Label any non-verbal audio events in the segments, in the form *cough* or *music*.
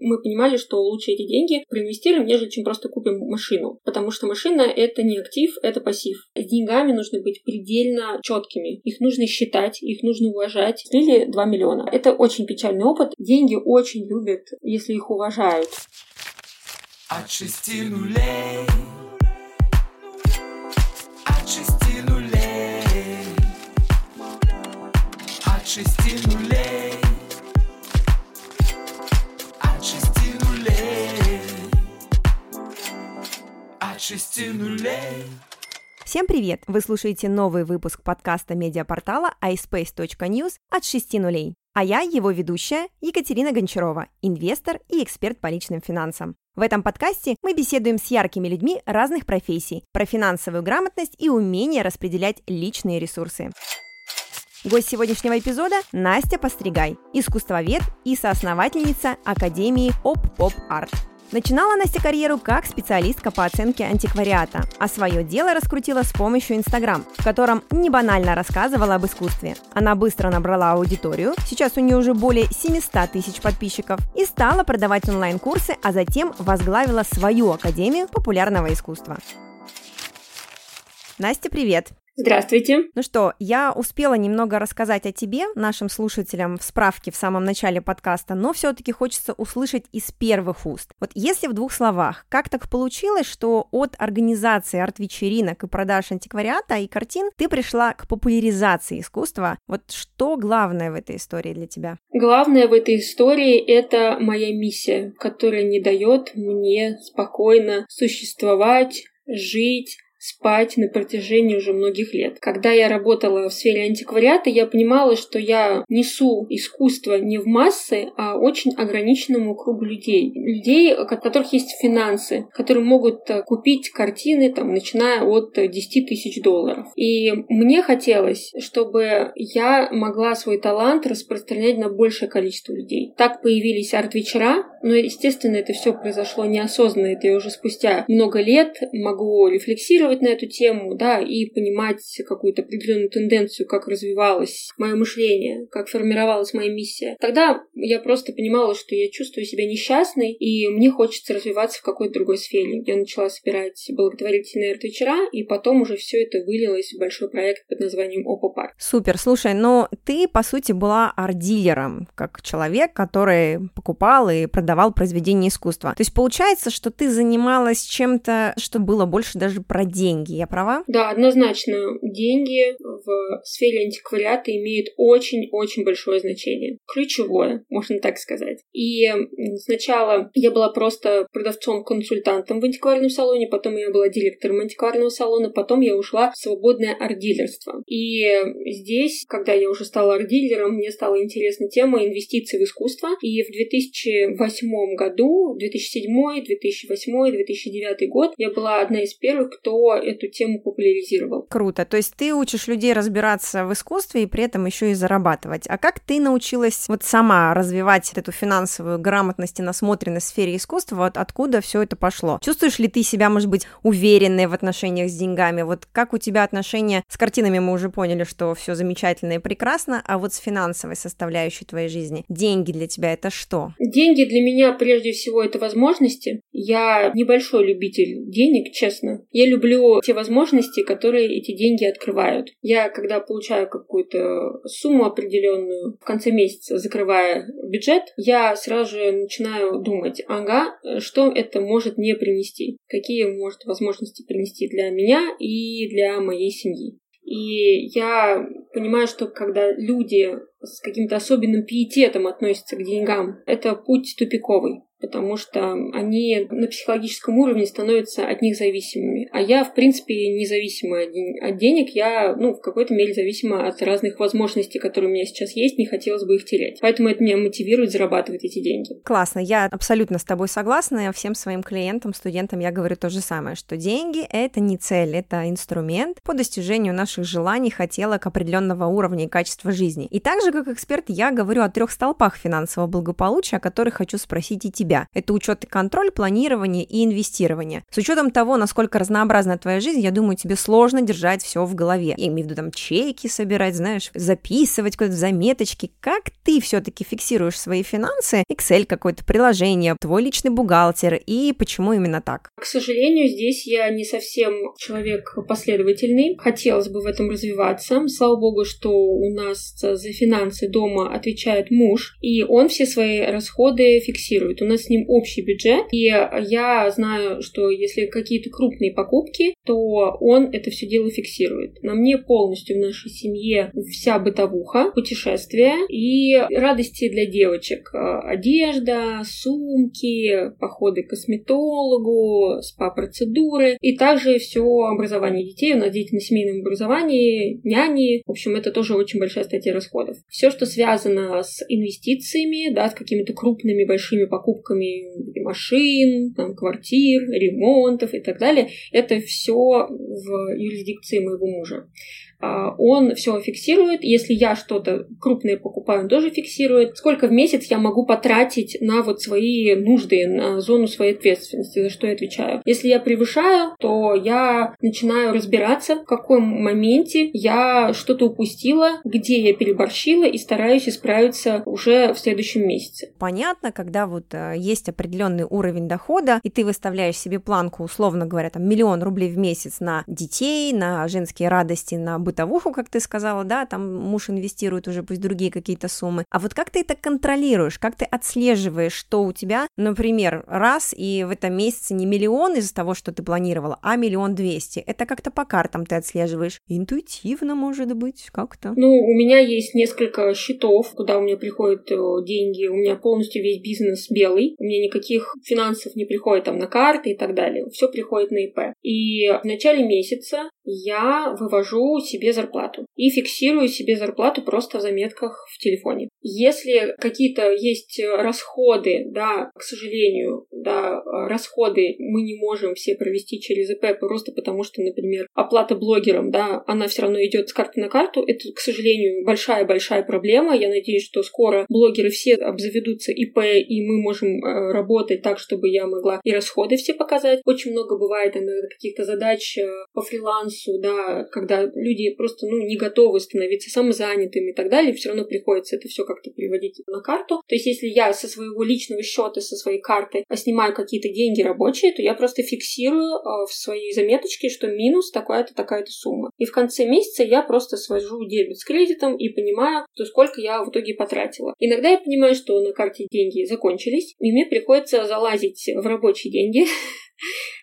Мы понимали, что лучше эти деньги проинвестируем, нежели чем просто купим машину. Потому что машина — это не актив, это пассив. С деньгами нужно быть предельно четкими. Их нужно считать, их нужно уважать. Слили 2 миллиона. Это очень печальный опыт. Деньги очень любят, если их уважают. От шести нулей От шести нулей От шести нулей шести нулей Всем привет! Вы слушаете новый выпуск подкаста медиапортала iSpace.news от 6 нулей. А я его ведущая Екатерина Гончарова, инвестор и эксперт по личным финансам. В этом подкасте мы беседуем с яркими людьми разных профессий про финансовую грамотность и умение распределять личные ресурсы. Гость сегодняшнего эпизода – Настя Постригай, искусствовед и соосновательница Академии Оп Поп Арт. Начинала Настя карьеру как специалистка по оценке антиквариата, а свое дело раскрутила с помощью Инстаграм, в котором не банально рассказывала об искусстве. Она быстро набрала аудиторию, сейчас у нее уже более 700 тысяч подписчиков, и стала продавать онлайн-курсы, а затем возглавила свою Академию популярного искусства. Настя, привет! Здравствуйте. Ну что, я успела немного рассказать о тебе, нашим слушателям, в справке в самом начале подкаста, но все-таки хочется услышать из первых уст. Вот если в двух словах, как так получилось, что от организации арт-вечеринок и продаж антиквариата и картин ты пришла к популяризации искусства? Вот что главное в этой истории для тебя? Главное в этой истории — это моя миссия, которая не дает мне спокойно существовать, жить, спать на протяжении уже многих лет. Когда я работала в сфере антиквариата, я понимала, что я несу искусство не в массы, а очень ограниченному кругу людей. Людей, у которых есть финансы, которые могут э, купить картины, там, начиная от 10 тысяч долларов. И мне хотелось, чтобы я могла свой талант распространять на большее количество людей. Так появились арт-вечера, но, естественно, это все произошло неосознанно. Это я уже спустя много лет могу рефлексировать на эту тему, да, и понимать какую-то определенную тенденцию, как развивалось мое мышление, как формировалась моя миссия. Тогда я просто понимала, что я чувствую себя несчастной, и мне хочется развиваться в какой-то другой сфере. Я начала собирать благотворительные арт-вечера, и потом уже все это вылилось в большой проект под названием Опа Парк. Супер, слушай, но ты, по сути, была арт-дилером, как человек, который покупал и продавал произведения искусства. То есть получается, что ты занималась чем-то, что было больше даже про деньги, я права? Да, однозначно. Деньги в сфере антиквариата имеют очень-очень большое значение. Ключевое, можно так сказать. И сначала я была просто продавцом-консультантом в антикварном салоне, потом я была директором антикварного салона, потом я ушла в свободное арт-дилерство. И здесь, когда я уже стала арт-дилером, мне стала интересна тема инвестиций в искусство. И в 2008 году, 2007, 2008, 2009 год я была одна из первых, кто эту тему популяризировал. Круто. То есть ты учишь людей разбираться в искусстве и при этом еще и зарабатывать. А как ты научилась вот сама развивать эту финансовую грамотность и насмотренность в сфере искусства? Вот откуда все это пошло? Чувствуешь ли ты себя, может быть, уверенной в отношениях с деньгами? Вот как у тебя отношения с картинами мы уже поняли, что все замечательно и прекрасно, а вот с финансовой составляющей твоей жизни деньги для тебя это что? Деньги для меня прежде всего это возможности. Я небольшой любитель денег, честно. Я люблю те возможности, которые эти деньги открывают. Я, когда получаю какую-то сумму определенную, в конце месяца закрывая бюджет, я сразу же начинаю думать, ага, что это может мне принести, какие может возможности принести для меня и для моей семьи. И я понимаю, что когда люди с каким-то особенным пиететом относятся к деньгам, это путь тупиковый потому что они на психологическом уровне становятся от них зависимыми. А я, в принципе, независима от денег, я, ну, в какой-то мере зависима от разных возможностей, которые у меня сейчас есть, не хотелось бы их терять. Поэтому это меня мотивирует зарабатывать эти деньги. Классно, я абсолютно с тобой согласна, всем своим клиентам, студентам я говорю то же самое, что деньги — это не цель, это инструмент по достижению наших желаний, хотелок определенного уровня и качества жизни. И также, как эксперт, я говорю о трех столпах финансового благополучия, о которых хочу спросить и тебя тебя. Это учет и контроль, планирование и инвестирование. С учетом того, насколько разнообразна твоя жизнь, я думаю, тебе сложно держать все в голове. Я имею в виду там чеки собирать, знаешь, записывать куда-то заметочки. Как ты все-таки фиксируешь свои финансы? Excel какое-то приложение, твой личный бухгалтер и почему именно так? К сожалению, здесь я не совсем человек последовательный. Хотелось бы в этом развиваться. Слава богу, что у нас за финансы дома отвечает муж, и он все свои расходы фиксирует. У нас с ним общий бюджет, и я знаю, что если какие-то крупные покупки, то он это все дело фиксирует. На мне полностью в нашей семье вся бытовуха, путешествия и радости для девочек. Одежда, сумки, походы к косметологу, спа-процедуры и также все образование детей. У нас дети на семейном образовании, няни. В общем, это тоже очень большая статья расходов. Все, что связано с инвестициями, да, с какими-то крупными большими покупками машин, там, квартир, ремонтов и так далее, это все в юрисдикции моего мужа. А, он все фиксирует. Если я что-то крупное покупаю, он тоже фиксирует. Сколько в месяц я могу потратить на вот свои нужды, на зону своей ответственности, за что я отвечаю. Если я превышаю, то я начинаю разбираться, в каком моменте я что-то упустила, где я переборщила и стараюсь исправиться уже в следующем месяце. Понятно, когда вот э, есть определенный уровень дохода, и ты выставляешь себе планку, условно говоря, там миллион рублей в месяц на детей, на женские радости, на бытовуху, как ты сказала, да, там муж инвестирует уже пусть другие какие-то суммы. А вот как ты это контролируешь, как ты отслеживаешь, что у тебя, например, раз и в этом месяце не миллион из-за того, что ты планировала, а миллион двести. Это как-то по картам ты отслеживаешь. Интуитивно, может быть, как-то. Ну, у меня есть несколько счетов, куда у меня приходят э, деньги. У меня полностью весь бизнес белый. У меня никаких финансов не приходит там на карты и так далее. Все приходит на ИП. И в начале месяца я вывожу себе зарплату и фиксирую себе зарплату просто в заметках в телефоне. Если какие-то есть расходы, да, к сожалению, да, расходы мы не можем все провести через ИП просто потому, что, например, оплата блогерам, да, она все равно идет с карты на карту. Это, к сожалению, большая-большая проблема. Я надеюсь, что скоро блогеры все обзаведутся ИП, и мы можем э, работать так, чтобы я могла и расходы все показать. Очень много бывает иногда каких-то задач э, по фрилансу, да, когда люди просто, ну, не готовы становиться самозанятыми и так далее, все равно приходится это все как-то переводить на карту. То есть, если я со своего личного счета, со своей карты снимаю какие-то деньги рабочие, то я просто фиксирую э, в своей заметочке, что минус такая-то, такая-то сумма. И в конце месяца я просто свожу дебет с кредитом и понимаю, что сколько я в итоге потратила. Иногда я понимаю, что на карте деньги закончились, и мне приходится залазить в рабочие деньги, *laughs*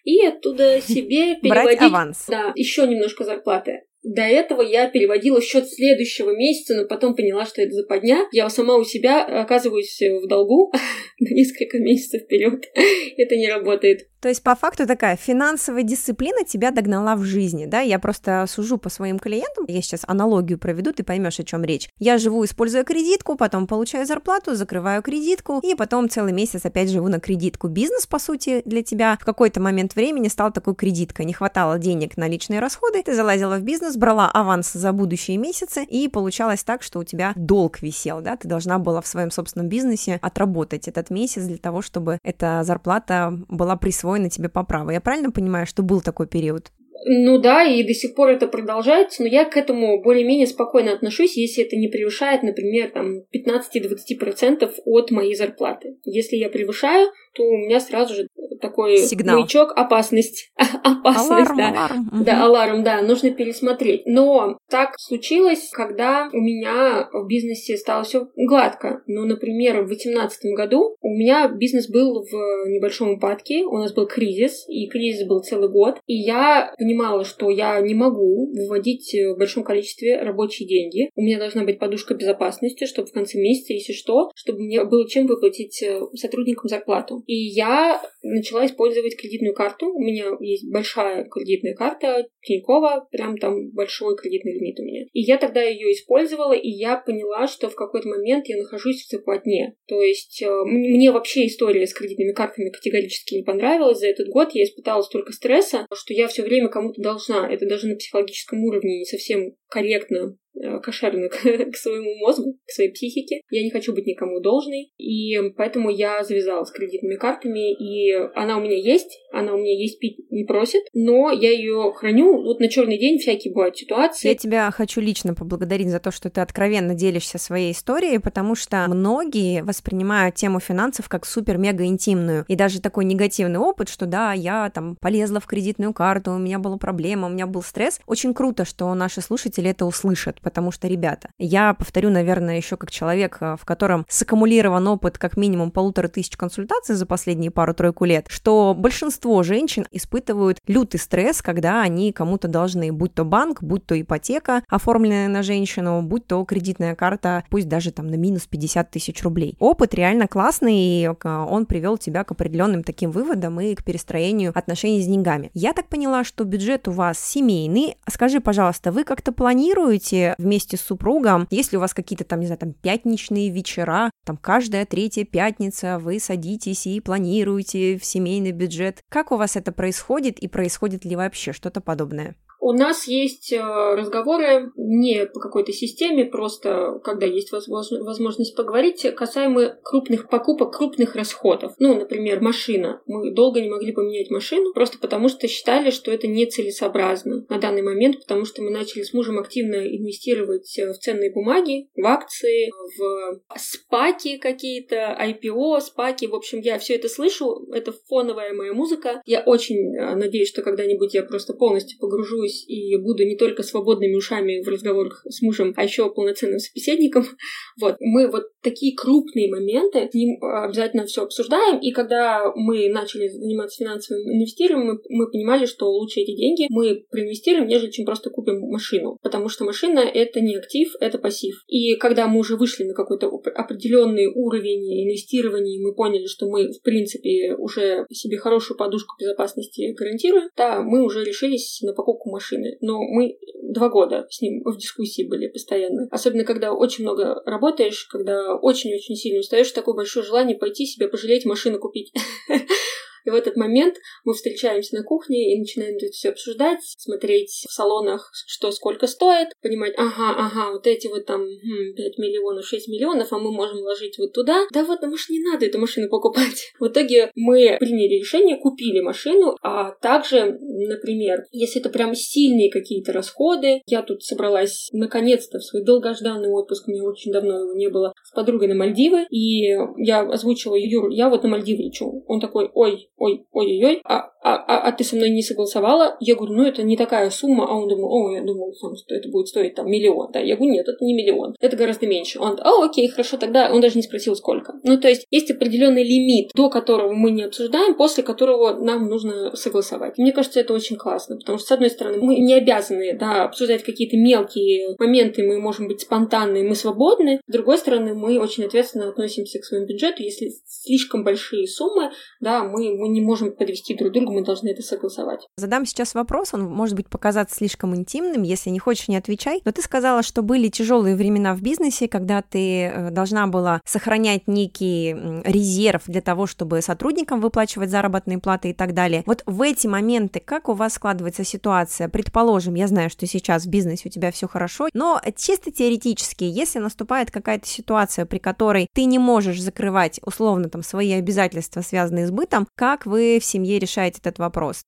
и оттуда себе переводить... Брать аванс. Да, еще немножко зарплаты. До этого я переводила счет следующего месяца, но потом поняла, что это западня. Я сама у себя оказываюсь в долгу *laughs* на несколько месяцев вперед. *laughs* это не работает. То есть, по факту, такая финансовая дисциплина тебя догнала в жизни, да? Я просто сужу по своим клиентам, я сейчас аналогию проведу, ты поймешь, о чем речь. Я живу, используя кредитку, потом получаю зарплату, закрываю кредитку, и потом целый месяц опять живу на кредитку. Бизнес, по сути, для тебя в какой-то момент времени стал такой кредиткой. Не хватало денег на личные расходы, ты залазила в бизнес, брала аванс за будущие месяцы, и получалось так, что у тебя долг висел, да? Ты должна была в своем собственном бизнесе отработать этот месяц для того, чтобы эта зарплата была присвоена тебе по праву. Я правильно понимаю, что был такой период? Ну да, и до сих пор это продолжается, но я к этому более-менее спокойно отношусь, если это не превышает, например, там 15-20% от моей зарплаты. Если я превышаю, то у меня сразу же такой Сигнал. маячок опасность. *laughs* опасность, аларм, да. Аларм. Угу. Да, аларм, да, нужно пересмотреть. Но так случилось, когда у меня в бизнесе стало все гладко. Ну, например, в 2018 году у меня бизнес был в небольшом упадке, у нас был кризис, и кризис был целый год, и я понимала, что я не могу выводить в большом количестве рабочие деньги. У меня должна быть подушка безопасности, чтобы в конце месяца, если что, чтобы мне было чем выплатить э, сотрудникам зарплату. И я начала использовать кредитную карту. У меня есть большая кредитная карта Тинькова, прям там большой кредитный лимит у меня. И я тогда ее использовала, и я поняла, что в какой-то момент я нахожусь в западне. То есть э, мне вообще история с кредитными картами категорически не понравилась. За этот год я испытала столько стресса, что я все время кому-то должна. Это даже на психологическом уровне не совсем корректно кошерно *laughs* к своему мозгу, к своей психике. Я не хочу быть никому должной, и поэтому я завязала с кредитными картами, и она у меня есть, она у меня есть пить не просит, но я ее храню. Вот на черный день всякие бывают ситуации. Я тебя хочу лично поблагодарить за то, что ты откровенно делишься своей историей, потому что многие воспринимают тему финансов как супер-мега интимную. И даже такой негативный опыт, что да, я там полезла в кредитную карту, у меня была проблема, у меня был стресс. Очень круто, что наши слушатели это услышат, потому что, ребята, я повторю, наверное, еще как человек, э, в котором саккумулирован опыт как минимум полутора тысяч консультаций за последние пару-тройку лет, что большинство женщин испытывают лютый стресс, когда они кому-то должны, будь то банк, будь то ипотека, оформленная на женщину, будь то кредитная карта, пусть даже там на минус 50 тысяч рублей. Опыт реально классный, и э, он привел тебя к определенным таким выводам и к перестроению отношений с деньгами. Я так поняла, что бюджет у вас семейный. Скажи, пожалуйста, вы как-то планируете вместе с супругом, если у вас какие-то там, не знаю, там пятничные вечера, там каждая третья пятница вы садитесь и планируете в семейный бюджет. Как у вас это происходит и происходит ли вообще что-то подобное? У нас есть э, разговоры не по какой-то системе, просто когда есть возможность поговорить, касаемо крупных покупок, крупных расходов. Ну, например, машина. Мы долго не могли поменять машину, просто потому что считали, что это нецелесообразно на данный момент, потому что мы начали с мужем активно инвестировать э, в ценные бумаги, в акции, в спаки какие-то, IPO, спаки. В общем, я все это слышу, это фоновая моя музыка. Я очень э, надеюсь, что когда-нибудь я просто полностью погружусь вырвусь и буду не только свободными ушами в разговорах с мужем, а еще полноценным собеседником. *laughs* Вот. Мы вот такие крупные моменты с ним а, обязательно все обсуждаем, и когда мы начали заниматься финансовым инвестированием, мы, мы понимали, что лучше эти деньги мы проинвестируем, нежели чем просто купим машину. Потому что машина — это не актив, это пассив. И когда мы уже вышли на какой-то определенный уровень инвестирования, мы поняли, что мы, в принципе, уже себе хорошую подушку безопасности гарантируем, да, мы уже решились на покупку машины. Но мы два года с ним в дискуссии были постоянно. Особенно, когда очень много работаешь, когда очень-очень сильно устаешь, такое большое желание пойти себе пожалеть машину купить. *laughs* И в этот момент мы встречаемся на кухне и начинаем это все обсуждать, смотреть в салонах, что сколько стоит, понимать, ага, ага, вот эти вот там 5 хм, миллионов, 6 миллионов, а мы можем вложить вот туда. Да вот, ну может не надо эту машину покупать. *laughs* В итоге мы приняли решение, купили машину, а также, например, если это прям сильные какие-то расходы, я тут собралась наконец-то в свой долгожданный отпуск, мне очень давно его не было, с подругой на Мальдивы, и я озвучила Юру, я вот на Мальдивы лечу. Он такой, ой, ой, ой-ой-ой, а, а, а, а ты со мной не согласовала? Я говорю, ну это не такая сумма, а он думал, о, я думал, что это будет стоить там миллион, да, я говорю, нет, это не миллион, это гораздо меньше. Он, а, окей, хорошо, тогда он даже не спросил, сколько. Ну, то есть есть определенный лимит, до которого мы не обсуждаем, после которого нам нужно согласовать. Мне кажется, это очень классно, потому что, с одной стороны, мы не обязаны, да, обсуждать какие-то мелкие моменты, мы можем быть спонтанны, мы свободны, с другой стороны, мы очень ответственно относимся к своему бюджету, если слишком большие суммы, да, мы, мы не можем подвести друг друга, мы должны это согласовать. Задам сейчас вопрос, он может быть показаться слишком интимным, если не хочешь, не отвечай. Но ты сказала, что были тяжелые времена в бизнесе, когда ты э, должна была сохранять некий резерв для того, чтобы сотрудникам выплачивать заработные платы и так далее. Вот в эти моменты как у вас складывается ситуация? Предположим, я знаю, что сейчас в бизнесе у тебя все хорошо, но чисто теоретически, если наступает какая-то ситуация, при которой ты не можешь закрывать условно там свои обязательства, связанные с бытом, как вы в семье решаете этот вопрос?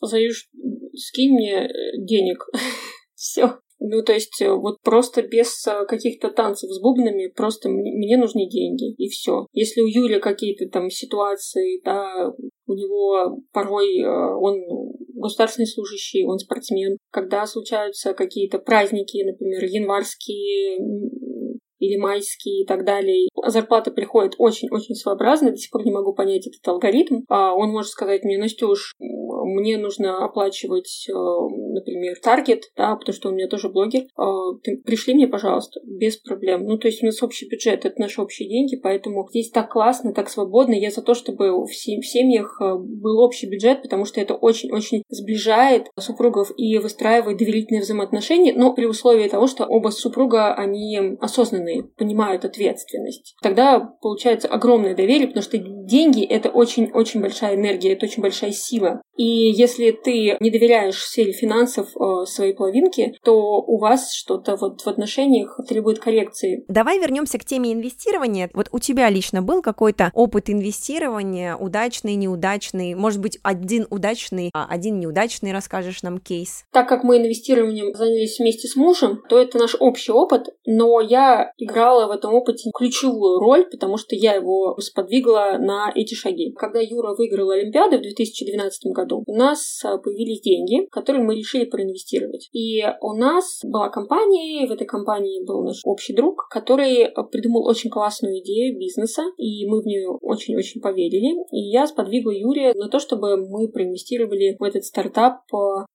Заюш, скинь мне э, денег. *laughs* Все. Ну, то есть, э, вот просто без э, каких-то танцев с бубнами, просто мне нужны деньги, и все. Если у Юли какие-то там ситуации, да, у него порой он государственный служащий, он спортсмен. Когда случаются какие-то праздники, например, январские, или майские и так далее. Зарплата приходит очень-очень своеобразно, до сих пор не могу понять этот алгоритм. А он может сказать мне, Настюш, мне нужно оплачивать, э, например, таргет, да, потому что у меня тоже блогер. А, ты пришли мне, пожалуйста, без проблем. Ну, то есть у нас общий бюджет, это наши общие деньги, поэтому здесь так классно, так свободно. Я за то, чтобы в семьях э, был общий бюджет, потому что это очень-очень сближает супругов и выстраивает доверительные взаимоотношения, но при условии того, что оба супруга, они осознанные, понимают ответственность. Тогда получается огромное доверие, потому что деньги — это очень-очень большая энергия, это очень большая сила. И если ты не доверяешь сфере финансов, э, своей половинки, то у вас что-то вот в отношениях требует коррекции. Давай вернемся к теме инвестирования. Вот у тебя лично был какой-то опыт инвестирования, удачный, неудачный, может быть, один удачный, а один неудачный, расскажешь нам кейс? Так как мы инвестированием занялись вместе с мужем, то это наш общий опыт, но я играла в этом опыте ключевую роль, потому что я его сподвигла на эти шаги. Когда Юра выиграл Олимпиаду в 2012 году, у нас а, появились деньги, которые мы решили проинвестировать. И у нас была компания, и в этой компании был наш общий друг, который а, придумал очень классную идею бизнеса, и мы в нее очень-очень поверили. И я сподвигла Юрия на то, чтобы мы проинвестировали в этот стартап 2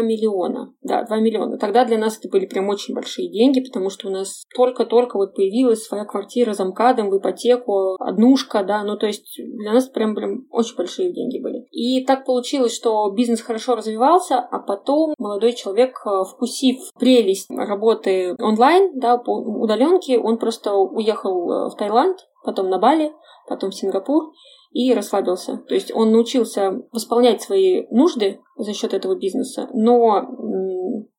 миллиона. Да, 2 миллиона. Тогда для нас это были прям очень большие деньги, потому что у нас только-только вот появилась своя квартира за МКАДом, в ипотеку, однушка, да, ну то есть для нас прям, прям очень большие деньги были. И так получилось, что бизнес хорошо развивался, а потом молодой человек, э, вкусив прелесть работы онлайн, да, по удаленке, он просто уехал э, в Таиланд, потом на Бали, потом в Сингапур и расслабился. То есть он научился восполнять свои нужды за счет этого бизнеса, но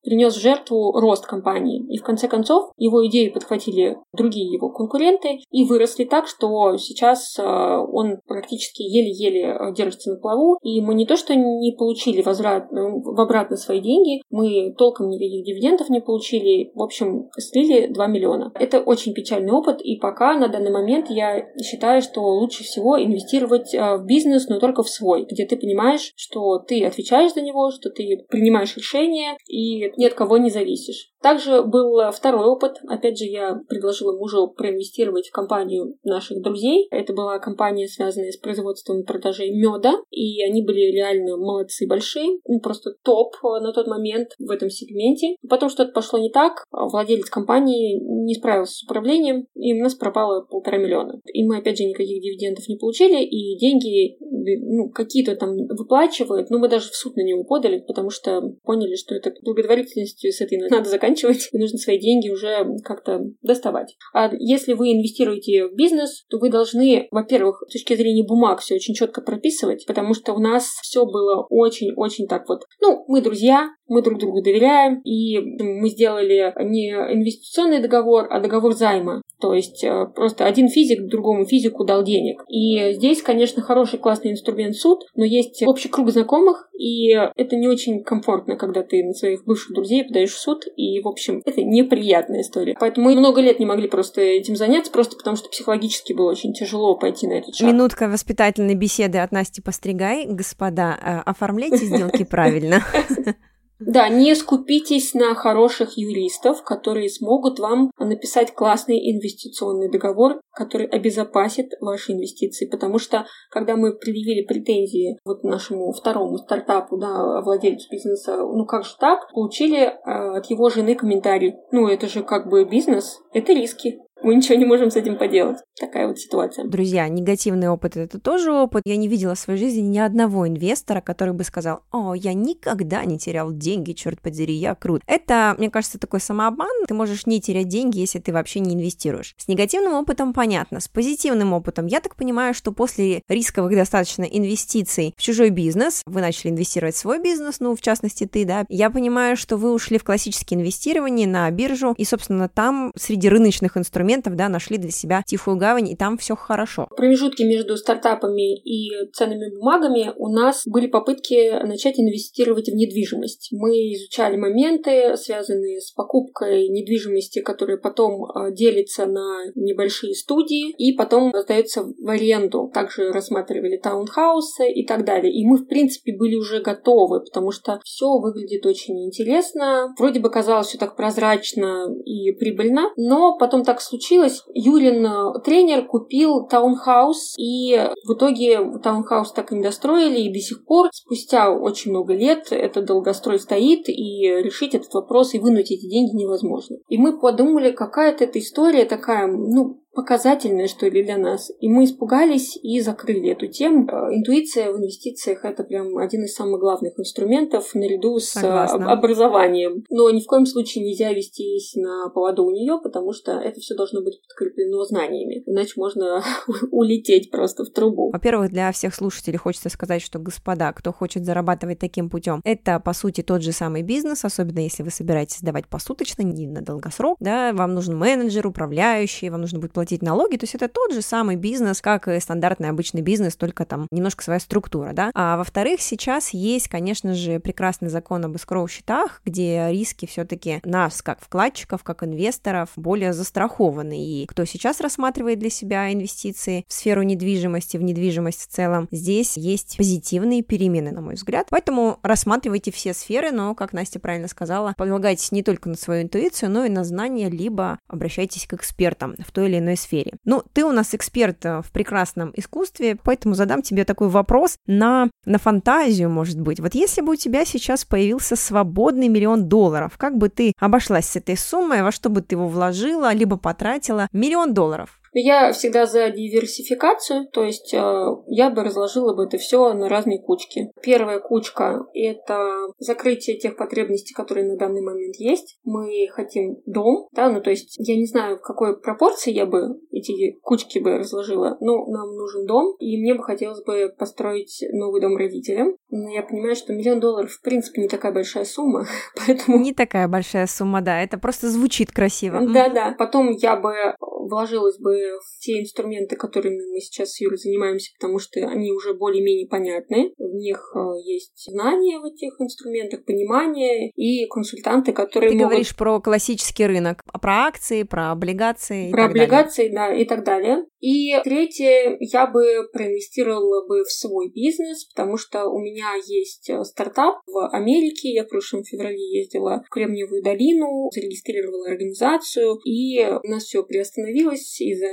принес в жертву рост компании. И в конце концов его идеи подхватили другие его конкуренты и выросли так, что сейчас э, он практически еле-еле э, держится на плаву. И мы не то что не получили возврат, э, в обратно свои деньги, мы толком никаких дивидендов не получили. В общем, слили 2 миллиона. Это очень печальный опыт, и пока на данный момент я считаю, что лучше всего инвестировать в бизнес, но только в свой, где ты понимаешь, что ты отвечаешь за него, что ты принимаешь решения, и ни от кого не зависишь. Также был второй опыт. Опять же, я предложила мужу проинвестировать в компанию наших друзей. Это была компания, связанная с производством и продажей меда. И они были реально молодцы, большие. Ну, просто топ на тот момент в этом сегменте. Потом что-то пошло не так. Владелец компании не справился с управлением, и у нас пропало полтора миллиона. И мы, опять же, никаких дивидендов не получили, и деньги ну, какие-то там выплачивают, но мы даже в суд на него подали, потому что поняли, что это благотворительностью с этой надо заканчивать, и нужно свои деньги уже как-то доставать. А если вы инвестируете в бизнес, то вы должны, во-первых, с точки зрения бумаг все очень четко прописывать, потому что у нас все было очень-очень так вот. Ну, мы друзья, мы друг другу доверяем, и мы сделали не инвестиционный договор, а договор займа. То есть э, просто один физик другому физику дал денег. И здесь, конечно, хороший классный инструмент суд, но есть общий круг знакомых, и это не очень комфортно, когда ты на своих бывших друзей подаешь в суд, и, в общем, это неприятная история. Поэтому мы много лет не могли просто этим заняться, просто потому что психологически было очень тяжело пойти на этот шаг. Минутка воспитательной беседы от Насти Постригай. Господа, э, оформляйте сделки правильно. *laughs* Да, не скупитесь на хороших юристов, которые смогут вам написать классный инвестиционный договор, который обезопасит ваши инвестиции. Потому что, когда мы предъявили претензии вот нашему второму стартапу, да, владельцу бизнеса, ну как же так, получили э, от его жены комментарий. Ну, это же как бы бизнес, это риски мы ничего не можем с этим поделать. Такая вот ситуация. Друзья, негативный опыт — это тоже опыт. Я не видела в своей жизни ни одного инвестора, который бы сказал, о, я никогда не терял деньги, черт подери, я крут. Это, мне кажется, такой самообман. Ты можешь не терять деньги, если ты вообще не инвестируешь. С негативным опытом понятно. С позитивным опытом, я так понимаю, что после рисковых достаточно инвестиций в чужой бизнес, вы начали инвестировать в свой бизнес, ну, в частности, ты, да, я понимаю, что вы ушли в классические инвестирования на биржу, и, собственно, там среди рыночных инструментов инструментов, да, нашли для себя тихую гавань, и там все хорошо. В промежутке между стартапами и ценными бумагами у нас были попытки начать инвестировать в недвижимость. Мы изучали моменты, связанные с покупкой недвижимости, которая потом а, делится на небольшие студии и потом сдается в аренду. Также рассматривали таунхаусы и так далее. И мы, в принципе, были уже готовы, потому что все выглядит очень интересно. Вроде бы казалось все так прозрачно и прибыльно, но потом так случилось, случилось, Юрин э, тренер купил таунхаус, и в итоге таунхаус так и не достроили, и до сих пор, спустя очень много лет, этот долгострой стоит, и решить этот вопрос и вынуть эти деньги невозможно. И мы подумали, какая-то эта история такая, ну, показательное, что ли, для нас. И мы испугались и закрыли эту тему. Интуиция в инвестициях – это прям один из самых главных инструментов наряду с э, Согласна. образованием. Но ни в коем случае нельзя вестись на поводу у нее, потому что это все должно быть подкреплено знаниями. Иначе можно *laughs* улететь просто в трубу. Во-первых, для всех слушателей хочется сказать, что, господа, кто хочет зарабатывать таким путем, это, по сути, тот же самый бизнес, особенно если вы собираетесь давать посуточно, не на долгосрок, да, вам нужен менеджер, управляющий, вам нужно будет платить налоги, то есть это тот же самый бизнес, как и стандартный обычный бизнес, только там немножко своя структура, да. А во-вторых, сейчас есть, конечно же, прекрасный закон об escrow-счетах, где риски все-таки нас, как вкладчиков, как инвесторов, более застрахованы. И кто сейчас рассматривает для себя инвестиции в сферу недвижимости, в недвижимость в целом, здесь есть позитивные перемены, на мой взгляд. Поэтому рассматривайте все сферы, но, как Настя правильно сказала, полагайтесь не только на свою интуицию, но и на знания, либо обращайтесь к экспертам в той или иной сфере. Ну, ты у нас эксперт э, в прекрасном искусстве, поэтому задам тебе такой вопрос на, на фантазию, может быть. Вот если бы у тебя сейчас появился свободный миллион долларов, как бы ты обошлась с этой суммой, во что бы ты его вложила, либо потратила? Миллион долларов. Я всегда за диверсификацию, то есть э, я бы разложила бы это все на разные кучки. Первая кучка – это закрытие тех потребностей, которые на данный момент есть. Мы хотим дом, да, ну то есть я не знаю, в какой пропорции я бы эти кучки бы разложила, но нам нужен дом, и мне бы хотелось бы построить новый дом родителям. Но я понимаю, что миллион долларов в принципе не такая большая сумма, *laughs* поэтому... Не такая большая сумма, да, это просто звучит красиво. Да-да, потом я бы вложилась бы в те инструменты, которыми мы сейчас с Юрой занимаемся, потому что они уже более-менее понятны. В них э, есть знания в этих инструментах, понимание и консультанты, которые Ты могут... говоришь про классический рынок, про акции, про облигации Про облигации, далее. да, и так далее. И третье, я бы проинвестировала бы в свой бизнес, потому что у меня есть э, стартап в Америке. Я в прошлом феврале ездила в Кремниевую долину, зарегистрировала организацию, и у нас все приостановилось из-за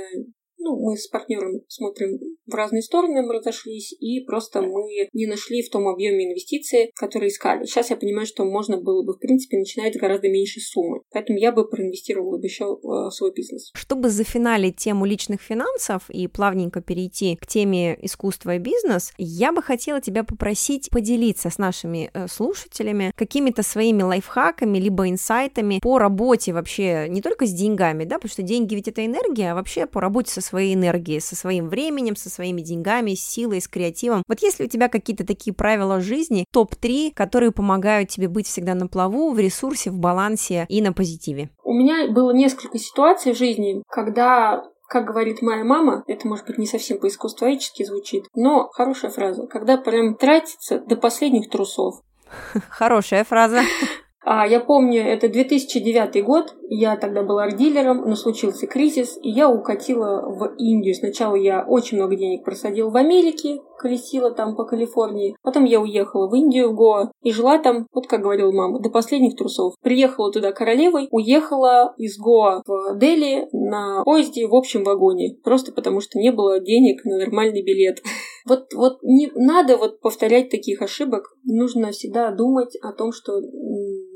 ну, мы с партнером смотрим в разные стороны, мы разошлись, и просто мы не нашли в том объеме инвестиций, которые искали. Сейчас я понимаю, что можно было бы, в принципе, начинать гораздо меньшей суммы. Поэтому я бы проинвестировала бы еще в свой бизнес. Чтобы зафиналить тему личных финансов и плавненько перейти к теме искусства и бизнес, я бы хотела тебя попросить поделиться с нашими э, слушателями какими-то своими лайфхаками, либо инсайтами по работе вообще не только с деньгами, да, потому что деньги ведь это энергия, а вообще по работе со своей энергией, со своим временем, со своими деньгами, с силой, с креативом. Вот есть ли у тебя какие-то такие правила жизни, топ-3, которые помогают тебе быть всегда на плаву, в ресурсе, в балансе и на позитиве? У меня было несколько ситуаций в жизни, когда как говорит моя мама, это может быть не совсем по-искусствоведчески звучит, но хорошая фраза, когда прям тратится до последних трусов. *laughs* Хорошая фраза. *laughs* А, я помню, это 2009 год, я тогда была арт-дилером, но случился кризис, и я укатила в Индию. Сначала я очень много денег просадила в Америке, колесила там по Калифорнии. Потом я уехала в Индию, в Гоа, и жила там, вот как говорила мама, до последних трусов. Приехала туда королевой, уехала из Гоа в Дели на поезде в общем вагоне. Просто потому, что не было денег на нормальный билет. *laughs* Вот, вот не надо вот повторять таких ошибок. Нужно всегда думать о том, что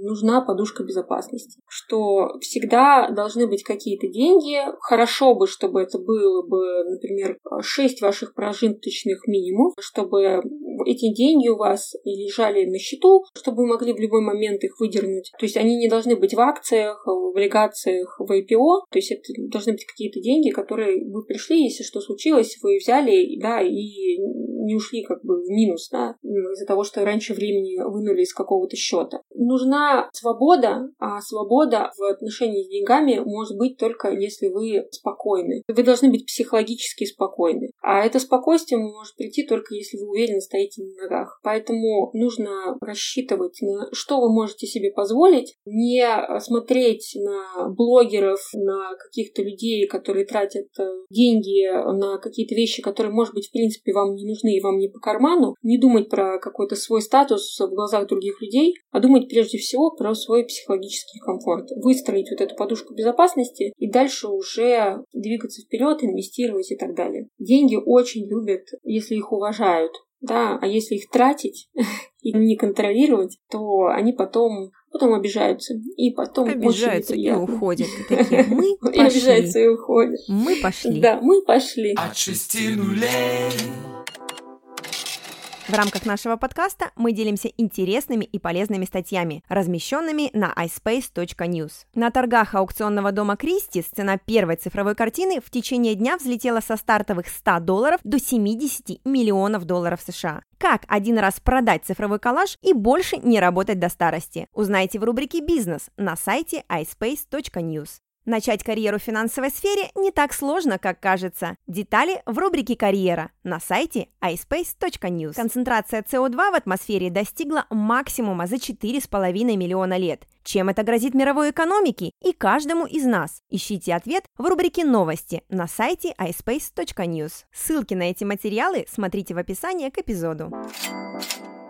нужна подушка безопасности, что всегда должны быть какие-то деньги. Хорошо бы, чтобы это было бы, например, 6 ваших прожиточных минимумов, чтобы эти деньги у вас лежали на счету, чтобы вы могли в любой момент их выдернуть. То есть они не должны быть в акциях, в облигациях, в IPO. То есть это должны быть какие-то деньги, которые вы пришли, если что случилось, вы взяли, да, и не ушли как бы в минус, да, из-за того, что раньше времени вынули из какого-то счета. Нужна свобода, а свобода в отношении с деньгами может быть только если вы спокойны. Вы должны быть психологически спокойны. А это спокойствие может прийти только если вы уверенно стоите на ногах. Поэтому нужно рассчитывать, на что вы можете себе позволить, не смотреть на блогеров, на каких-то людей, которые тратят э, деньги на какие-то вещи, которые, может быть, в принципе, вам не нужны и вам не по карману, не думать про какой-то свой статус в глазах других людей, а думать прежде всего про свой психологический комфорт. Выстроить вот эту подушку безопасности и дальше уже двигаться вперед, инвестировать и так далее. Деньги очень любят, если их уважают. Да, а если их тратить *laughs* и не контролировать, то они потом потом обижаются, и потом обижаются и уходят. И *laughs* такие, мы пошли. И обижаются и уходят. Мы пошли. Да, мы пошли. От шести нулей. В рамках нашего подкаста мы делимся интересными и полезными статьями, размещенными на iSpace.news. На торгах аукционного дома Кристис цена первой цифровой картины в течение дня взлетела со стартовых 100 долларов до 70 миллионов долларов США. Как один раз продать цифровой коллаж и больше не работать до старости? Узнайте в рубрике «Бизнес» на сайте iSpace.news. Начать карьеру в финансовой сфере не так сложно, как кажется. Детали в рубрике «Карьера» на сайте ispace.news. Концентрация СО2 в атмосфере достигла максимума за 4,5 миллиона лет. Чем это грозит мировой экономике и каждому из нас? Ищите ответ в рубрике «Новости» на сайте ispace.news. Ссылки на эти материалы смотрите в описании к эпизоду.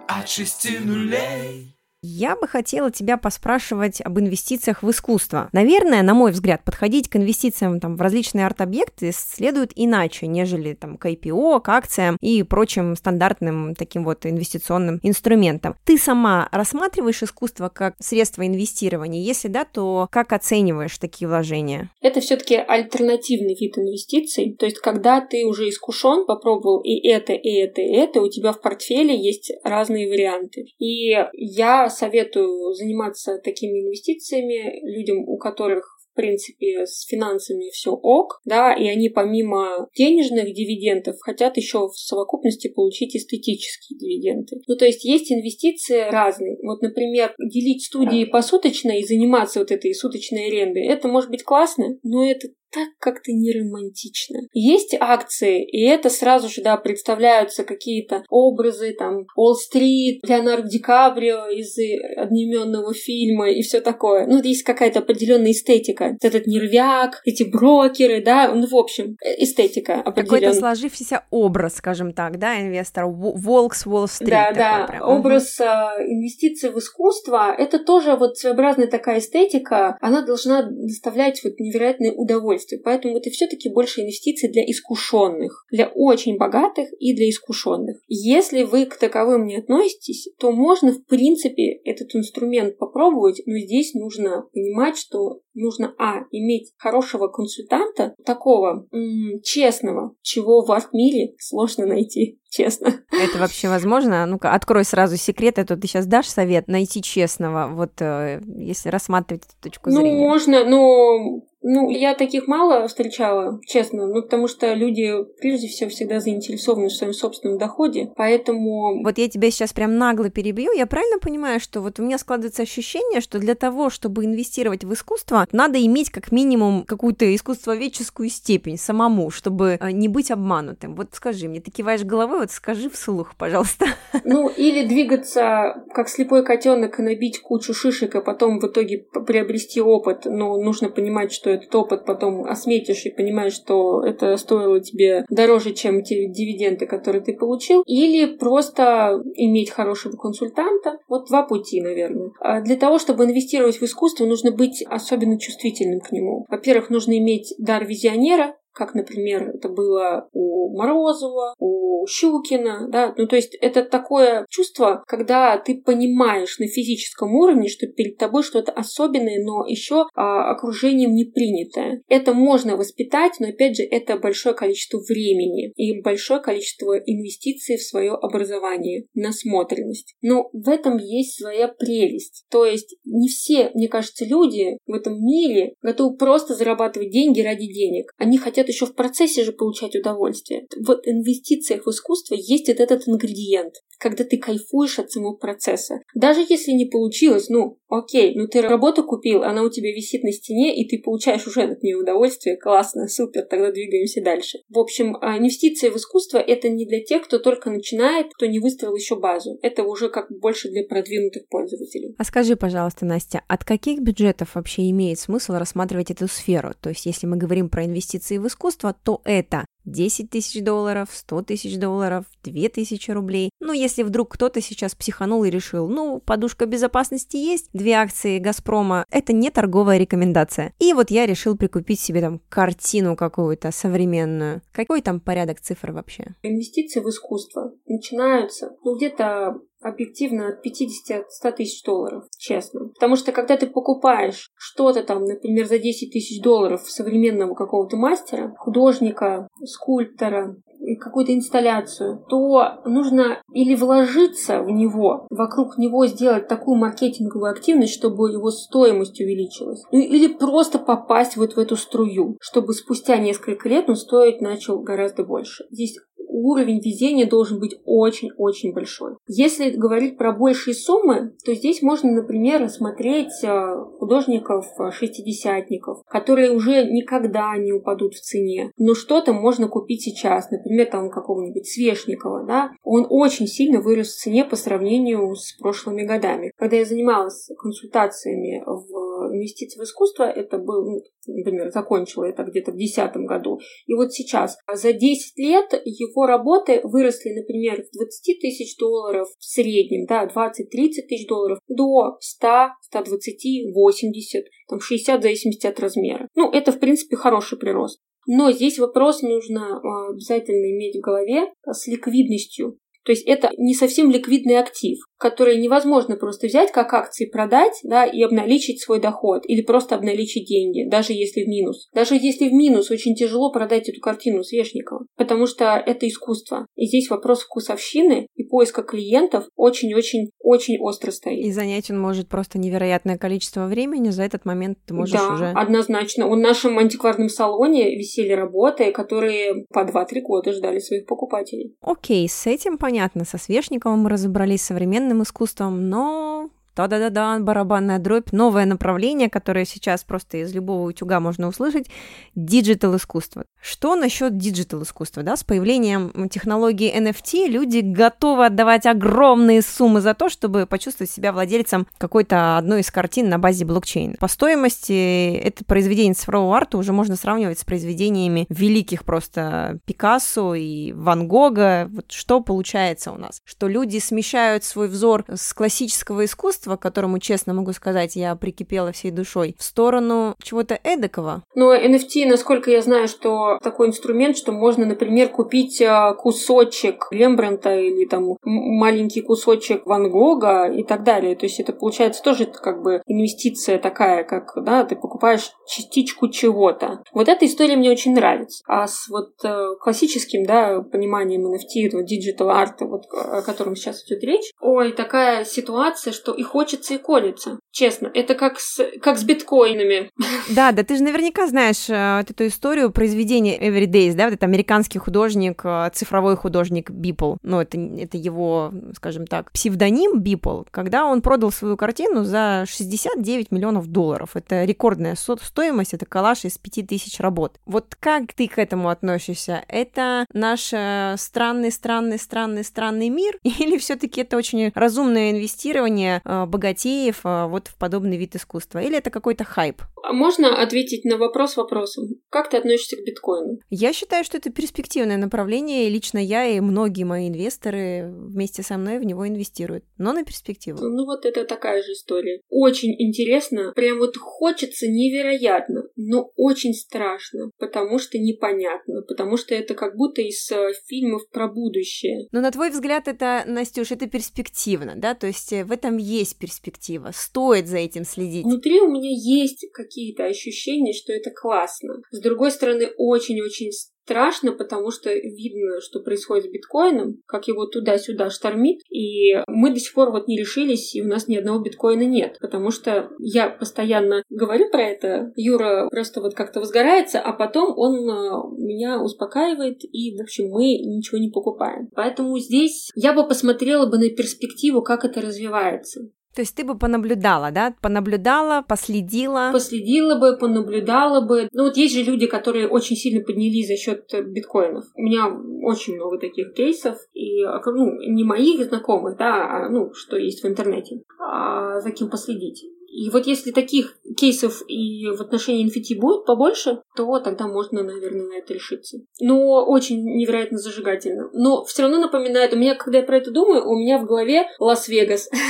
От шести нулей. Я бы хотела тебя поспрашивать об инвестициях в искусство. Наверное, на мой взгляд, подходить к инвестициям там, в различные арт-объекты следует иначе, нежели там, к IPO, к акциям и прочим стандартным таким вот инвестиционным инструментам. Ты сама рассматриваешь искусство как средство инвестирования? Если да, то как оцениваешь такие вложения? Это все-таки альтернативный вид инвестиций. То есть, когда ты уже искушен, попробовал и это, и это, и это, у тебя в портфеле есть разные варианты. И я советую заниматься такими инвестициями людям, у которых в принципе, с финансами все ок, да, и они помимо денежных дивидендов хотят еще в совокупности получить эстетические дивиденды. Ну, то есть есть инвестиции разные. Вот, например, делить студии посуточно и заниматься вот этой суточной арендой, это может быть классно, но это так как-то не романтично. Есть акции, и это сразу же, да, представляются какие-то образы, там, Уолл-стрит, Леонардо Ди Каприо из одноименного фильма и все такое. Ну, есть какая-то определенная эстетика. Этот нервяк, эти брокеры, да, ну, в общем, эстетика определенная. Какой-то сложившийся образ, скажем так, да, инвестора, волк с Уолл-стрит. Да, да, прям. образ угу. инвестиций в искусство, это тоже вот своеобразная такая эстетика, она должна доставлять вот невероятное удовольствие удовольствие. Поэтому это все-таки больше инвестиций для искушенных, для очень богатых и для искушенных. Если вы к таковым не относитесь, то можно, в принципе, этот инструмент попробовать, но здесь нужно понимать, что нужно, а, иметь хорошего консультанта, такого м- честного, чего в арт-мире сложно найти *laughs* честно. Это вообще возможно? Ну-ка, открой сразу секрет, это ты сейчас дашь совет найти честного, вот э, если рассматривать эту точку ну, зрения. Ну, можно, но ну, я таких мало встречала, честно, ну, потому что люди, прежде всего, всегда заинтересованы в своем собственном доходе, поэтому... Вот я тебя сейчас прям нагло перебью, я правильно понимаю, что вот у меня складывается ощущение, что для того, чтобы инвестировать в искусство, надо иметь как минимум какую-то искусствоведческую степень самому, чтобы э, не быть обманутым. Вот скажи мне, ты киваешь головой, вот скажи вслух, пожалуйста. Ну, или двигаться как слепой котенок и набить кучу шишек, а потом в итоге приобрести опыт, но нужно понимать, что этот опыт потом осметишь и понимаешь, что это стоило тебе дороже, чем те дивиденды, которые ты получил, или просто иметь хорошего консультанта. Вот два пути, наверное. А для того, чтобы инвестировать в искусство, нужно быть особенно чувствительным к нему. Во-первых, нужно иметь дар визионера, как, например, это было у Морозова, у Щукина, да, ну то есть это такое чувство, когда ты понимаешь на физическом уровне, что перед тобой что-то особенное, но еще а, окружением не принятое. Это можно воспитать, но опять же это большое количество времени и большое количество инвестиций в свое образование, насмотренность. Но в этом есть своя прелесть. То есть не все, мне кажется, люди в этом мире готовы просто зарабатывать деньги ради денег. Они хотят хотят еще в процессе же получать удовольствие. В инвестициях в искусство есть вот этот ингредиент, когда ты кайфуешь от самого процесса. Даже если не получилось, ну, окей, ну ты работу купил, она у тебя висит на стене, и ты получаешь уже от нее удовольствие, классно, супер, тогда двигаемся дальше. В общем, а, инвестиции в искусство это не для тех, кто только начинает, кто не выстроил еще базу. Это уже как больше для продвинутых пользователей. А скажи, пожалуйста, Настя, от каких бюджетов вообще имеет смысл рассматривать эту сферу? То есть, если мы говорим про инвестиции в искусство, то это 10 тысяч долларов, 100 тысяч долларов, 2 тысячи рублей. Ну, если вдруг кто-то сейчас психанул и решил, ну, подушка безопасности есть, две акции Газпрома, это не торговая рекомендация. И вот я решил прикупить себе там картину какую-то современную. Какой там порядок цифр вообще? Инвестиции в искусство начинаются, ну, где-то объективно от 50 100 тысяч долларов, честно. Потому что когда ты покупаешь что-то там, например, за 10 тысяч долларов современного какого-то мастера, художника, скульптора, какую-то инсталляцию, то нужно или вложиться в него, вокруг него сделать такую маркетинговую активность, чтобы его стоимость увеличилась. Ну или просто попасть вот в эту струю, чтобы спустя несколько лет он стоить начал гораздо больше. Здесь уровень везения должен быть очень-очень большой. Если говорить про большие суммы, то здесь можно, например, рассмотреть э, художников-шестидесятников, э, которые уже никогда не упадут в цене. Но что-то можно купить сейчас, например, там какого-нибудь Свешникова, да, он очень сильно вырос в цене по сравнению с прошлыми годами. Когда я занималась консультациями в инвестиции в искусство, это был, ну, например, закончила это где-то в 2010 году, и вот сейчас за 10 лет его его работы выросли, например, в 20 тысяч долларов в среднем, да, 20-30 тысяч долларов, до 100, 120, 80, там 60 в зависимости от размера. Ну, это, в принципе, хороший прирост. Но здесь вопрос нужно а, обязательно иметь в голове с ликвидностью. То есть это не совсем ликвидный актив которые невозможно просто взять как акции продать, да, и обналичить свой доход, или просто обналичить деньги, даже если в минус. Даже если в минус, очень тяжело продать эту картину Свешникова, потому что это искусство. И здесь вопрос вкусовщины и поиска клиентов очень-очень-очень остро стоит. И занять он может просто невероятное количество времени, за этот момент ты можешь да, уже... однозначно. В нашем антикварном салоне висели работы, которые по 2-3 года ждали своих покупателей. Окей, с этим понятно. Со Свешниковым мы разобрались современно современным искусством, но да-да-да-да, барабанная дробь, новое направление, которое сейчас просто из любого утюга можно услышать, digital искусство. Что насчет digital искусства? Да? С появлением технологии NFT люди готовы отдавать огромные суммы за то, чтобы почувствовать себя владельцем какой-то одной из картин на базе блокчейна. По стоимости это произведение цифрового арта уже можно сравнивать с произведениями великих просто Пикассо и Ван Гога. Вот что получается у нас? Что люди смещают свой взор с классического искусства искусства, которому, честно могу сказать, я прикипела всей душой, в сторону чего-то эдакого. Но NFT, насколько я знаю, что такой инструмент, что можно, например, купить а, кусочек Рембрандта или там маленький кусочек Ван Гога и так далее. То есть это получается тоже как бы инвестиция такая, как, да, ты покупаешь частичку чего-то. Вот эта история мне очень нравится. А с вот э, классическим, да, пониманием NFT, вот digital art, вот, о котором сейчас идет речь, ой, такая ситуация, что их хочется и колется. Честно, это как с, как с биткоинами. Да, да, ты же наверняка знаешь э, вот эту историю произведения Everydays, да, вот это американский художник, э, цифровой художник Бипл. Ну, это, это его, скажем так, псевдоним Бипл, когда он продал свою картину за 69 миллионов долларов. Это рекордная стоимость, это коллаж из 5000 работ. Вот как ты к этому относишься? Это наш э, странный, странный, странный, странный мир? *laughs* Или все таки это очень разумное инвестирование богатеев вот в подобный вид искусства? Или это какой-то хайп? А можно ответить на вопрос вопросом? Как ты относишься к биткоину? Я считаю, что это перспективное направление, и лично я и многие мои инвесторы вместе со мной в него инвестируют, но на перспективу. Ну вот это такая же история. Очень интересно, прям вот хочется невероятно, но очень страшно, потому что непонятно, потому что это как будто из э, фильмов про будущее. Но на твой взгляд это, Настюш, это перспективно, да? То есть э, в этом есть перспектива, стоит за этим следить. Внутри у меня есть какие-то ощущения, что это классно. С другой стороны, очень-очень страшно, потому что видно, что происходит с биткоином, как его туда-сюда штормит, и мы до сих пор вот не решились, и у нас ни одного биткоина нет, потому что я постоянно говорю про это, Юра просто вот как-то возгорается, а потом он э, меня успокаивает, и, в общем, мы ничего не покупаем. Поэтому здесь я бы посмотрела бы на перспективу, как это развивается. То есть ты бы понаблюдала, да? Понаблюдала, последила. Последила бы, понаблюдала бы. Ну вот есть же люди, которые очень сильно поднялись за счет биткоинов. У меня очень много таких кейсов, и ну, не моих знакомых, да, а ну, что есть в интернете, а за кем последить. И вот если таких кейсов и в отношении NFT будет побольше, то тогда можно, наверное, на это решиться. Но очень невероятно зажигательно. Но все равно напоминает, у меня, когда я про это думаю, у меня в голове Лас-Вегас. *laughs*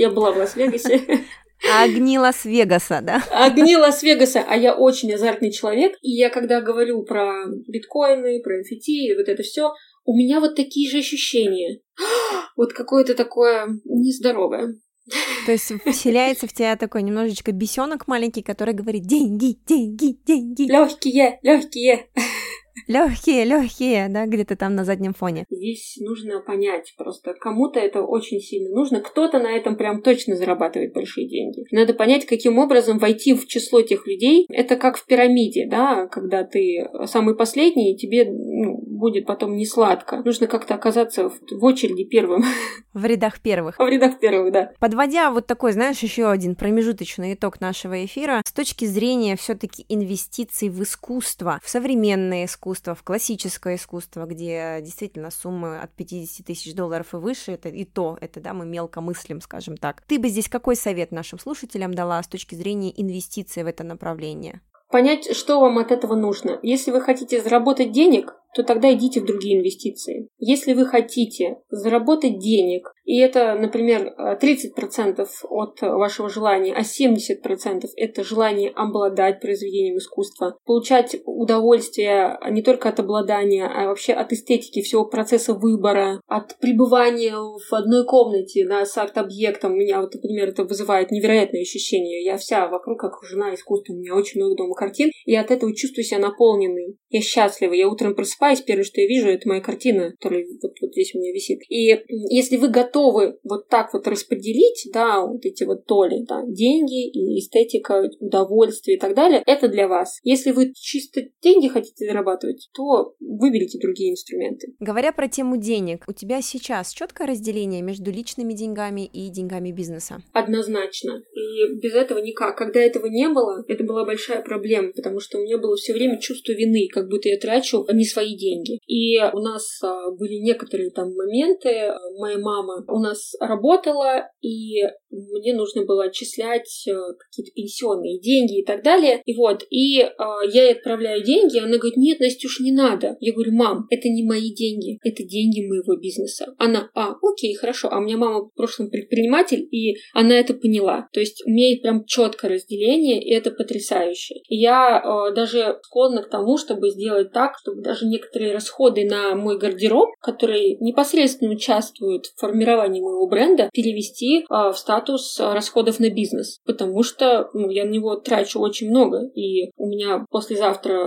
Я была в Лас-Вегасе. *laughs* Огни Лас-Вегаса, да? Огни Лас-Вегаса, а я очень азартный человек. И я когда говорю про биткоины, про NFT, вот это все, у меня вот такие же ощущения. *gasps* вот какое-то такое нездоровое. *laughs* То есть вселяется в тебя такой немножечко бесенок маленький, который говорит деньги, деньги, деньги. Легкие, легкие. Легкие, легкие, да, где-то там на заднем фоне. Здесь нужно понять просто, кому-то это очень сильно нужно, кто-то на этом прям точно зарабатывает большие деньги. Надо понять, каким образом войти в число тех людей. Это как в пирамиде, да, когда ты самый последний, и тебе ну, будет потом не сладко. Нужно как-то оказаться в, в очереди первым. *laughs* В рядах первых. В рядах первых, да. Подводя вот такой, знаешь, еще один промежуточный итог нашего эфира, с точки зрения все-таки инвестиций в искусство, в современное искусство, в классическое искусство, где действительно суммы от 50 тысяч долларов и выше, это и то, это, да, мы мелко мыслим, скажем так. Ты бы здесь какой совет нашим слушателям дала с точки зрения инвестиций в это направление? Понять, что вам от этого нужно. Если вы хотите заработать денег, то тогда идите в другие инвестиции. Если вы хотите заработать денег, и это, например, 30% от вашего желания, а 70% это желание обладать произведением искусства, получать удовольствие не только от обладания, а вообще от эстетики всего процесса выбора, от пребывания в одной комнате да, с арт-объектом. Меня, вот, например, это вызывает невероятное ощущение. Я вся вокруг окружена искусством, у меня очень много дома картин, и от этого чувствую себя наполненной. Я счастлива, я утром просыпаюсь просыпаюсь, первое, что я вижу, это моя картина, которая вот, вот здесь у меня висит. И если вы готовы вот так вот распределить, да, вот эти вот толи, да, деньги и эстетика, удовольствие и так далее, это для вас. Если вы чисто деньги хотите зарабатывать, то выберите другие инструменты. Говоря про тему денег, у тебя сейчас четкое разделение между личными деньгами и деньгами бизнеса? Однозначно. И без этого никак. Когда этого не было, это была большая проблема, потому что у меня было все время чувство вины, как будто я трачу не свои свои деньги. И у нас а, были некоторые там моменты. Моя мама у нас работала, и мне нужно было отчислять а, какие-то пенсионные деньги и так далее. И вот, и а, я ей отправляю деньги, она говорит, нет, Настюш, не надо. Я говорю, мам, это не мои деньги, это деньги моего бизнеса. Она, а, окей, хорошо. А у меня мама в прошлом предприниматель, и она это поняла. То есть у меня прям четкое разделение, и это потрясающе. Я даже склонна к тому, чтобы сделать так, чтобы даже не некоторые расходы на мой гардероб, которые непосредственно участвуют в формировании моего бренда, перевести а, в статус расходов на бизнес, потому что ну, я на него трачу очень много, и у меня послезавтра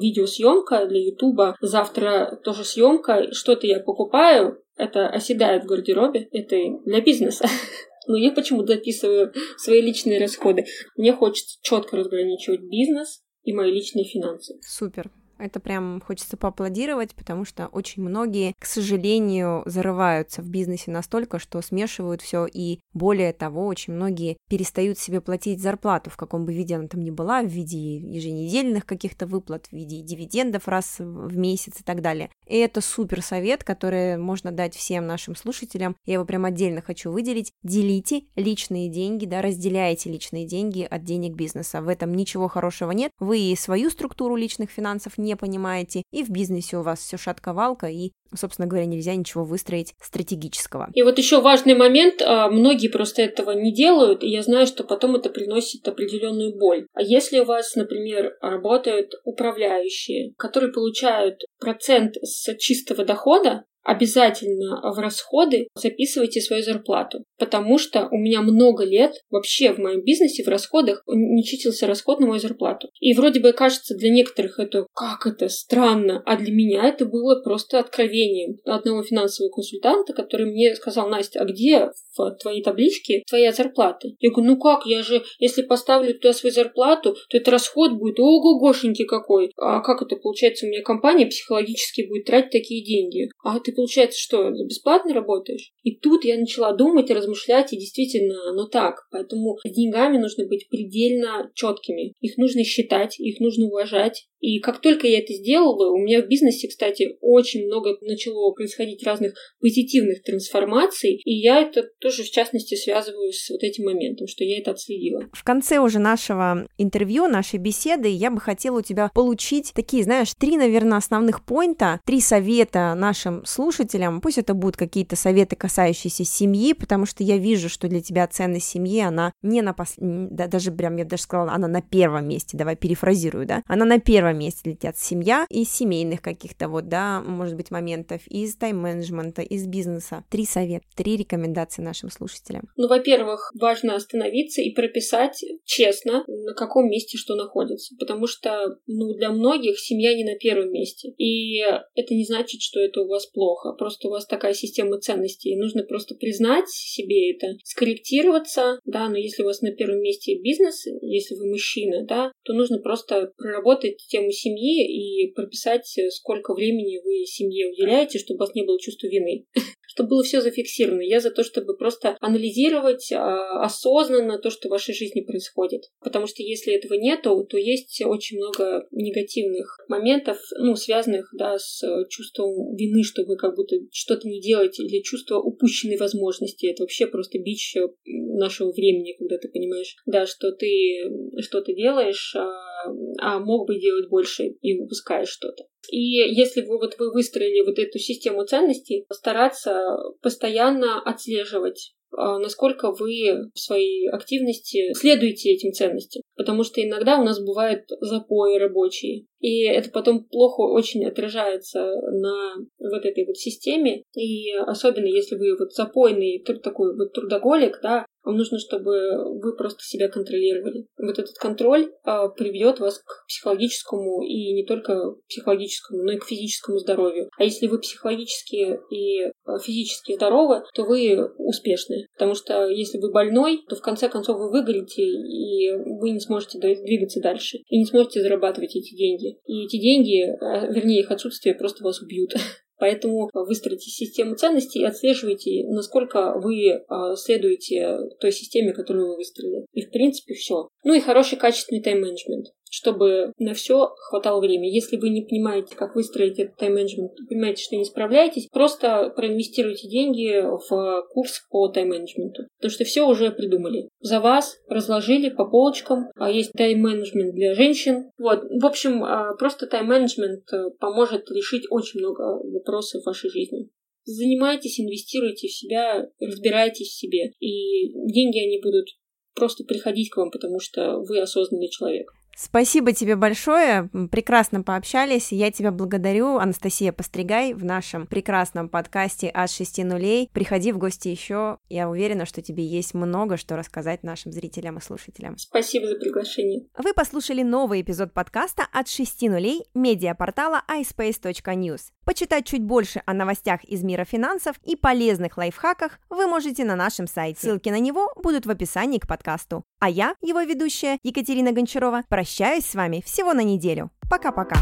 видеосъемка для Ютуба, завтра тоже съемка, что-то я покупаю, это оседает в гардеробе, это для бизнеса. *laughs* Но я почему-то записываю свои личные расходы. Мне хочется четко разграничивать бизнес и мои личные финансы. Супер. Это прям хочется поаплодировать, потому что очень многие, к сожалению, зарываются в бизнесе настолько, что смешивают все, и более того, очень многие перестают себе платить зарплату, в каком бы виде она там ни была, в виде еженедельных каких-то выплат, в виде дивидендов раз в месяц и так далее. И это супер совет, который можно дать всем нашим слушателям. Я его прям отдельно хочу выделить. Делите личные деньги, да, разделяйте личные деньги от денег бизнеса. В этом ничего хорошего нет. Вы и свою структуру личных финансов не понимаете, и в бизнесе у вас все шатковалка, и, собственно говоря, нельзя ничего выстроить стратегического. И вот еще важный момент, а, многие просто этого не делают, и я знаю, что потом это приносит определенную боль. А если у вас, например, работают управляющие, которые получают процент с чистого дохода, обязательно в расходы записывайте свою зарплату, потому что у меня много лет вообще в моем бизнесе в расходах не числился расход на мою зарплату. И вроде бы кажется для некоторых это как это странно, а для меня это было просто откровением одного финансового консультанта, который мне сказал, Настя, а где в твоей табличке твоя зарплата? Я говорю, ну как, я же, если поставлю туда свою зарплату, то это расход будет, ого-гошенький какой. А как это получается, у меня компания психологически будет тратить такие деньги? А ты получается что, бесплатно работаешь? И тут я начала думать и размышлять, и действительно, оно так. Поэтому с деньгами нужно быть предельно четкими. Их нужно считать, их нужно уважать, и как только я это сделала, у меня в бизнесе, кстати, очень много начало происходить разных позитивных трансформаций, и я это тоже, в частности, связываю с вот этим моментом, что я это отследила. В конце уже нашего интервью, нашей беседы, я бы хотела у тебя получить такие, знаешь, три, наверное, основных поинта, три совета нашим слушателям. Пусть это будут какие-то советы, касающиеся семьи, потому что я вижу, что для тебя ценность семьи, она не на пос... даже прям, я даже сказала, она на первом месте, давай перефразирую, да, она на первом первом месте летят семья из семейных каких-то вот, да, может быть, моментов, из тайм-менеджмента, из бизнеса. Три совета, три рекомендации нашим слушателям. Ну, во-первых, важно остановиться и прописать честно, на каком месте что находится, потому что, ну, для многих семья не на первом месте. И это не значит, что это у вас плохо, просто у вас такая система ценностей. Нужно просто признать себе это, скорректироваться, да, но если у вас на первом месте бизнес, если вы мужчина, да, то нужно просто проработать тему семьи и прописать, сколько времени вы семье уделяете, чтобы у вас не было чувства вины чтобы было все зафиксировано. Я за то, чтобы просто анализировать а, осознанно то, что в вашей жизни происходит. Потому что если этого нету, то есть очень много негативных моментов, ну, связанных, да, с чувством вины, что вы как будто что-то не делаете, или чувство упущенной возможности. Это вообще просто бич нашего времени, когда ты понимаешь, да, что ты что-то делаешь, а, а мог бы делать больше и упускаешь что-то. И если вы вот вы выстроили вот эту систему ценностей, стараться постоянно отслеживать а, насколько вы в своей активности следуете этим ценностям. Потому что иногда у нас бывают запои рабочие. И это потом плохо очень отражается на вот этой вот системе. И особенно если вы вот запойный такой вот трудоголик, да, вам нужно, чтобы вы просто себя контролировали. Вот этот контроль а, приведет вас к психологическому и не только психологическому, но и к физическому здоровью. А если вы психологически и а, физически здоровы, то вы успешны. Потому что если вы больной, то в конце концов вы выгорите, и вы не сможете двигаться дальше. И не сможете зарабатывать эти деньги. И эти деньги, а, вернее их отсутствие, просто вас убьют. *laughs* Поэтому выстроите систему ценностей и отслеживайте, насколько вы а, следуете той системе, которую вы выстроили. И, в принципе, все. Ну и хороший качественный тайм-менеджмент чтобы на все хватало времени. Если вы не понимаете, как выстроить этот тайм-менеджмент, понимаете, что не справляетесь, просто проинвестируйте деньги в курс по тайм-менеджменту. Потому что все уже придумали. За вас разложили по полочкам. А есть тайм-менеджмент для женщин. Вот. В общем, а, просто тайм-менеджмент э, поможет решить очень много вопросов в вашей жизни занимайтесь, инвестируйте в себя, разбирайтесь в себе. И деньги, они будут просто приходить к вам, потому что вы осознанный человек. Спасибо тебе большое, прекрасно пообщались. Я тебя благодарю, Анастасия Постригай, в нашем прекрасном подкасте «От шести нулей». Приходи в гости еще, я уверена, что тебе есть много что рассказать нашим зрителям и слушателям. Спасибо за приглашение. Вы послушали новый эпизод подкаста «От шести нулей» медиапортала iSpace.news. Почитать чуть больше о новостях из мира финансов и полезных лайфхаках вы можете на нашем сайте. Ссылки на него будут в описании к подкасту. А я, его ведущая Екатерина Гончарова, прощаюсь с вами всего на неделю. Пока-пока.